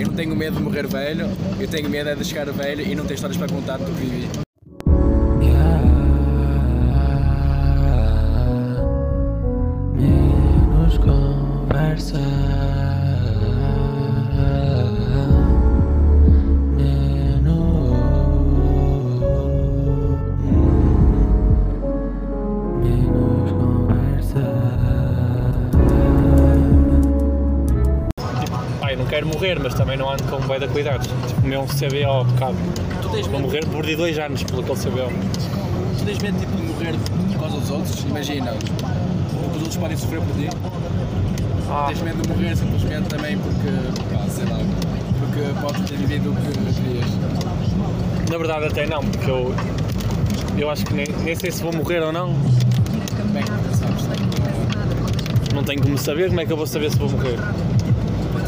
Eu não tenho medo de morrer velho, eu tenho medo é de chegar velho e não ter histórias para contar do que vivi. Menos conversa. Não ando com bué de cuidados. Tipo, meu CBO, bocado. Tu tens Vou medo, morrer, perdi dois anos pelo aquele CBO. tu tens medo tipo, de morrer por causa dos outros? Imagina, os outros podem sofrer por ti. Ah, Tens medo de morrer simplesmente também porque, pá, sei lá, porque podes ter vivido o que querias. na verdade até não, porque eu, eu acho que nem, nem sei se vou morrer ou não. É que? Tipo, Não tenho como saber, como é que eu vou saber se vou morrer?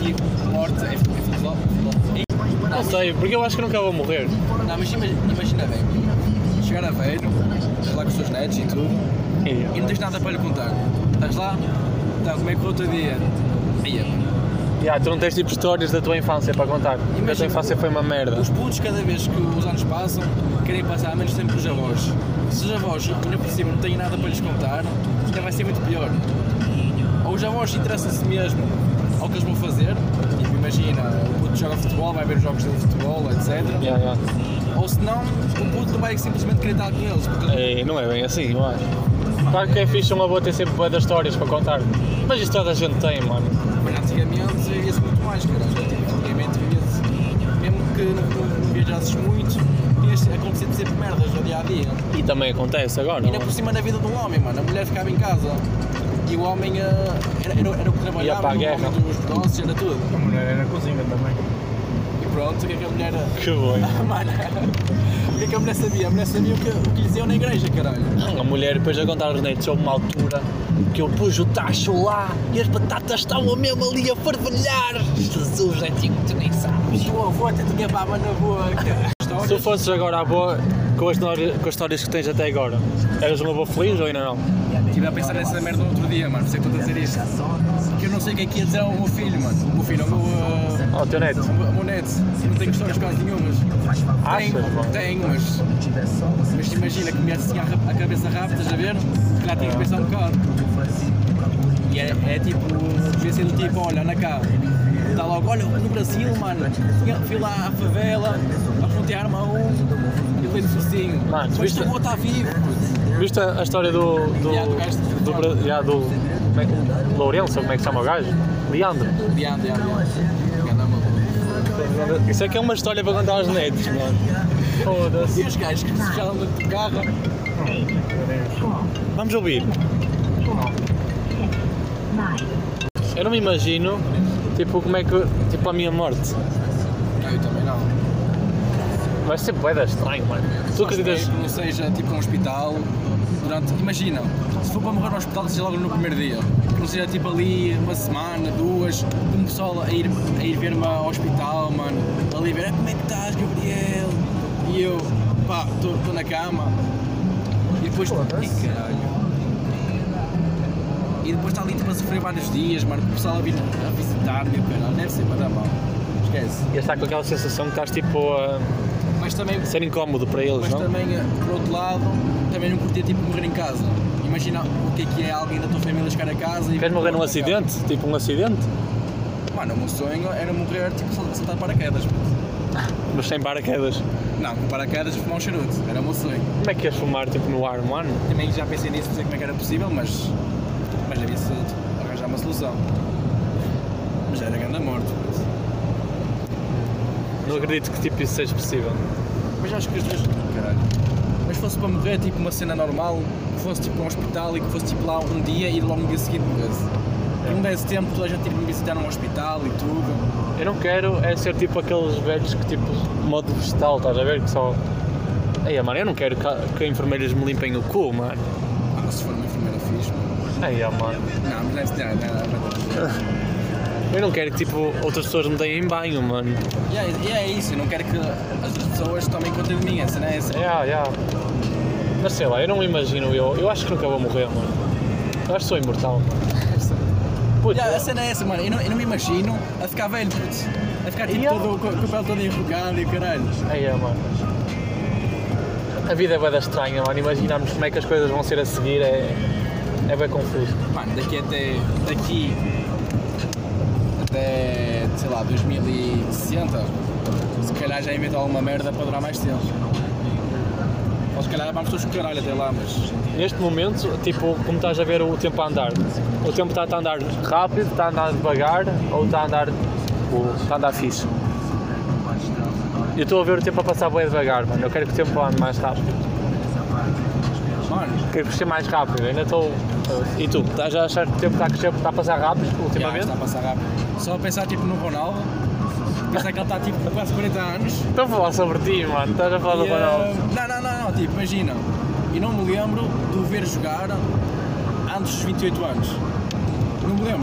Ti, morte é, filosófico. Não sei, porque eu acho que nunca vou morrer. Não, mas imagina, imagina bem, chegar a velho, estás lá com os teus netos e tudo, e não tens nada para lhe contar. Estás lá, então, como é que foi o teu dia? Ia. Yeah, tu não tens tipo histórias da tua infância para contar. Porque a tua Imagina, infância foi uma merda. Os putos, cada vez que os anos passam, querem passar menos tempo com os avós. Se os avós, ainda por cima, não têm nada para lhes contar, ainda vai ser muito pior. Ou os avós interessam-se mesmo ao que eles vão fazer, tipo, imagina, o puto joga futebol, vai ver os jogos de futebol, etc. Yeah, yeah. Ou se não, o puto não vai simplesmente querer estar com eles, porque É, não é bem assim, eu acho. Claro que é fixe uma boa ter sempre bué das histórias para contar. Mas isso toda a gente tem, mano. Mas antigamente vivia-se muito mais, cara. Tipo, antigamente vivia-se, mesmo que não, não, não viajasses muito, tinhas acontecido sempre merdas no dia a dia. E também acontece agora. E ainda mano. por cima na vida do homem, mano. A mulher ficava em casa e o homem eh, era, era, era o que trabalhava, para a o guerra. homem dos negócios, era tudo. A mulher era na cozinha também. E pronto, o que é que a mulher. Que bom. Mano, o que é que a mulher sabia? A mulher sabia o que, o que lhe diziam na igreja, caralho. A mulher depois a contar aos netos, houve uma altura que eu pus o tacho lá e as batatas estavam mesmo ali a fervilhar. Jesus, netinho, tu nem sabes. E o avô até te gabava na boca. Se tu fosses agora à boa com as, histórias- com as histórias que tens até agora, eras uma boa feliz ou ainda não? Estive a pensar nessa merda outro dia, mano. Por isso é que estou a dizer isto. Porque eu não sei o que é que ia dizer ao meu filho, mano. O meu filho, o meu. Oh, teu neto. O meu neto, não tenho histórias quase nenhumas. Achas, tenho, tenho, mas. Mas imagina que me assim a, a cabeça rápida, estás a ver? Se calhar tinha que pensar um bocado. E é, é tipo, devia ser do tipo, olha, anda cá. Está logo, olha, no Brasil, mano, fui lá à favela, a frontear-me a um, e levei no focinho. Mano, mas viste- vou estar vivo. Viste a, a história do. do. Yeah, do gajo do, yeah, do como é que- Lourenço, ou como é que chama o gajo? Leandro. Ganda maluco. Isso é que é uma história para contar aos netos, mano. Foda-se. E os gajos que se já andam de carro, Vamos ouvir. Eu não me imagino, tipo, como é que. Tipo, a minha morte. eu também não. Vai ser boeda estranho, mano. Tu acreditas. espero que não seja tipo um hospital durante. Imagina, se for para morrer no hospital, seja logo no primeiro dia. Que não seja tipo ali uma semana, duas, o pessoal a ir, a ir ver-me ao hospital, mano. Ali ver, "Ah, como é que estás, Gabriel? E eu, pá, estou na cama. E depois. Ih, caralho. E depois está ali tipo a sofrer vários dias, mano. O pessoal a vir a visitar-me, caralho. Deve ser para dar mal. Esquece. E estar com aquela sensação que estás tipo a Mas também ser incómodo para eles, Mas não? também, eh, por outro lado, também não curtia tipo morrer em casa. Imagina o que é que é alguém da tua família chegar a casa e. Queres morrer num acidente? Tipo um acidente? casa. Mano, o meu sonho era morrer tipo sal- saltar paraquedas. Mas sem paraquedas. Não, com paraquedas fumar um charuto. Era o meu sonho. Como é que ias fumar tipo no ar, mano? Também já pensei nisso, não sei como é que era possível, mas. Mas devia-se tipo, arranjar uma solução. Mas era grande a morte. Não acredito que tipo isso seja possível. Mas acho que as duas. Caralho. Mas fosse para morrer tipo uma cena normal, que fosse tipo um hospital e que fosse tipo lá um dia e logo no dia seguinte morresse. Que não desse tempo toda a gente ir me visitar num hospital e tudo. Eu não quero é ser tipo aqueles velhos que tipo modo vegetal, estás a ver? Que só. Ei, mano, eu não quero que, que enfermeiras me limpem o cu, mano. Ah, se for uma enfermeira fixe, mano. Ei, mano. Não, mas não é não, não, não. Eu não quero que tipo outras pessoas me deem em banho, mano. E é, e é isso, eu não quero que as pessoas tomem conta de mim, essa não é essa. Yeah, yeah. Mas sei lá, eu não me imagino eu. Eu acho que nunca vou morrer, mano. Eu acho que sou imortal. Puto, Já, a cena é essa, mano. Eu não, eu não me imagino a ficar velho, puto. A ficar tipo Yeah. todo, com, com o pele todo enrugado e caralho. É, mano. A vida é bem estranha, mano. Imaginarmos como é que as coisas vão ser a seguir é, é bem confuso. Mano, daqui até. daqui. Até. sei lá, 2060, se calhar já inventou alguma merda para durar mais tempo. Ou se calhar vamos todos com caralho até lá, mas. Neste momento, tipo, como estás a ver o tempo a andar, o tempo está a andar rápido, está a andar devagar ou está a andar, está a andar fixe. Eu estou a ver o tempo a passar bem devagar, mano. Eu quero que o tempo ande mais rápido. Mano, Quero crescer mais rápido. Ainda estou. E tu? Estás a achar que o tempo está a crescer, está a passar rápido ultimamente? está a passar rápido. Só a pensar tipo no Ronaldo, pensar que ele está tipo com quase 40 anos. Estou a falar sobre ti, mano. Estás a falar do E, eh, Ronaldo. Não, não, não, não, tipo, imagina, eu não me lembro de o ver jogar antes dos 28 anos. Não me lembro.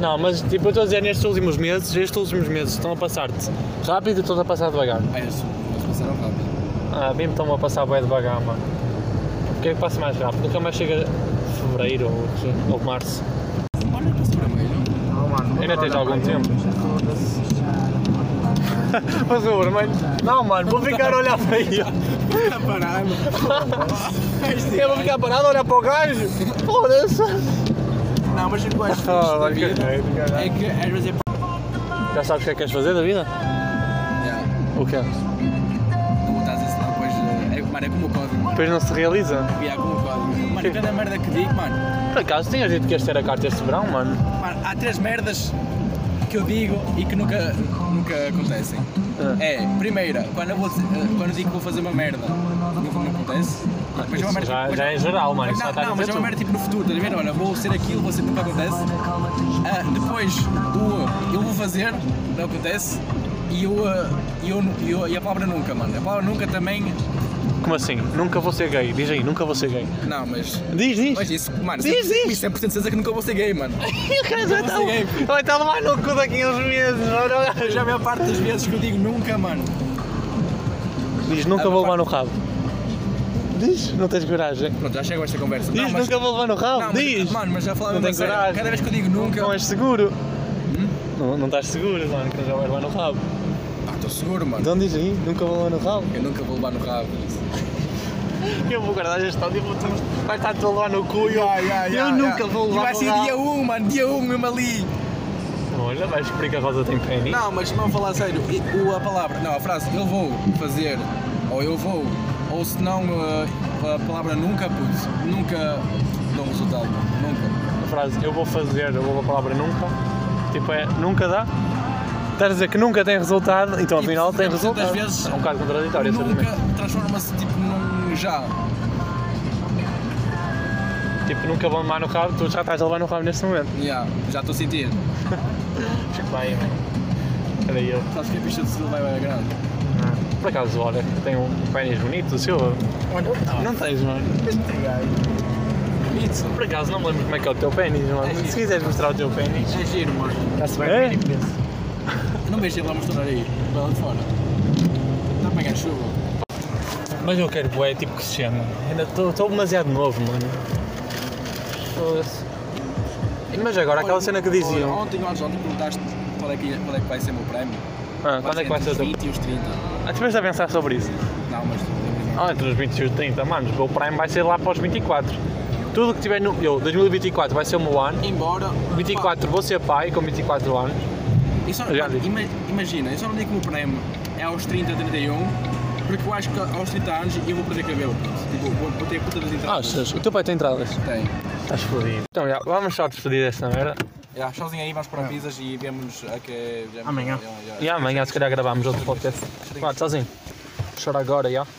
Não, mas tipo, eu estou a dizer nestes últimos meses, estes últimos meses estão a passar-te rápido e estão a passar devagar. É isso, eles passaram rápido. Ah, a mim estão a passar bem devagar, mano. Porque é que passa mais rápido? Nunca mais chega fevereiro ou, ou março. Olha. Ainda tens algum tempo. Mas o vermelho. Não, mano, vou ficar a olhar para ele. Está parado. Eu vou ficar parado a olhar para o gajo. Foda-se. Não, mas o que eu acho da vida caralho. é que às vezes é. Já sabes o que é que queres fazer da vida? Yeah. O quê? Não estás a ensinar, depois. eh, É, mano, é como o código. Depois não se realiza. Yeah, como o código. Mano, cada merda que digo, mano. Por acaso, tinhas dito que ias ter a carta este verão, mano? Há três merdas que eu digo e que nunca, nunca acontecem. Ah. É, primeira, quando eu, vou, eh, quando eu digo que vou fazer uma merda, nunca não acontece. Mas é uma merda- já, mas- já é geral, mano. Não, a não, mas é uma merda tipo no futuro, estás a ver? Olha, vou ser aquilo, vou ser nunca acontece. Ah, depois, o eu vou fazer, não acontece. E, o, ah, e, eu, eu- e a palavra nunca, mano. A palavra nunca também. Como assim? Nunca vou ser gay. Diz aí, nunca vou ser gay. Não, mas. Diz, diz. Mas isso, mano, Diz, sempre, diz. 100% de certeza que nunca vou ser gay, mano. o cara já filho. Vai estar lá no cu daqui uns meses. Já a maior parte das vezes que eu digo nunca, mano. Diz, nunca vou levar no rabo. Diz, não tens coragem. Pronto, já chego a esta conversa. Diz, não, mas, nunca vou levar no rabo. não, mas- Diz. mano, mas já falava Não coragem. Cada vez que eu digo nunca. Não és seguro. Não, não estás seguro, mano, que já vais levar no rabo. Seguro, mano. Então diz aí, nunca vou levar no rabo. Eu nunca vou levar no rabo. Eu vou guardar este áudio e vou vai estar tu a levar no cu e eu, eu nunca vou E levar vai no ser rabo. dia 1, mano, dia 1 mesmo ali. Olha, vais descobrir que a Rosa tem pênis. Não, mas vamos falar a sério. E- O, a palavra, não, a frase eu vou fazer, ou eu vou, ou se não uh, a palavra nunca, putz, nunca dá um resultado, nunca. A frase eu vou fazer, eu vou a palavra nunca, tipo é nunca dá. Estás a dizer que nunca tem resultado, então Tipo, afinal tem 70% das resultado. vezes, é um bocado contraditório, nunca transforma-se tipo num já. Tipo, nunca vão levar no rabo, tu já estás a levar no rabo neste momento. Yeah, já estou a sentir. Vai, Era eu. Sabes que a pista de Silva é grande? Por acaso, olha, tem um pênis bonito, o seu. Não tens, mano. Bonito. Por acaso, não me lembro como é que é o teu pênis, mano. É Se quiseres mostrar o teu pênis. É giro, mano. Está-se bem bem? Não vejo ele lá mostrar aí, lá de fora. Está a pegar chuva. Mas eu quero bué, tipo que se chama. Ainda estou demasiado novo, mano. Foda-se. Mas agora, aquela cena que diziam. Ontem, ontem, ontem perguntaste qual é, que, qual é que vai ser o meu prémio. Ah, quando é que vai ser o teu. entre os 20 e os 30. Ah, estiveste a pensar sobre isso? Não, mas. Ah, entre os 20 e os 30, mano, o meu Prime vai ser lá para os 24. Tudo que tiver no. Eu, 2024 vai ser o meu ano. Embora. 24 vou ser pai com 24 anos. Eu só- Já digo. ima- imagina, eu só não digo que o meu prémio é aos 30, 31, porque eu acho que aos 30 anos eu vou perder cabelo. Tipo, vou, vou ter a puta das entradas. Achas? O teu pai tem entradas? Tem. Estás fodido. Então, já, vamos só despedir desta merda. Já, sozinho aí, vamos para pizzas e vemos a que. já- Amanhã. já- já- E amanhã, se calhar, gravamos outro podcast. Vá, sozinho. Chora agora, já.